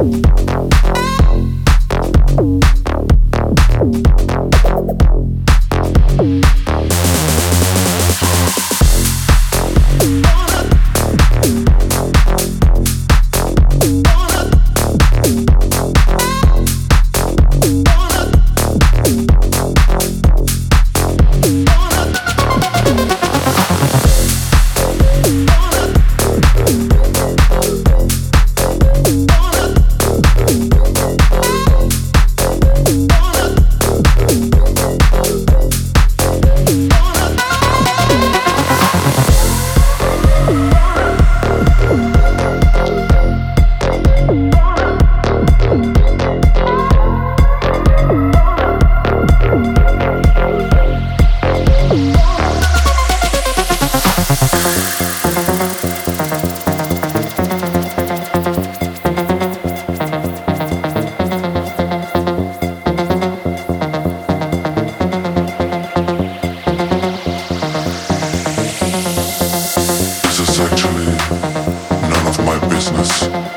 Thank you. us.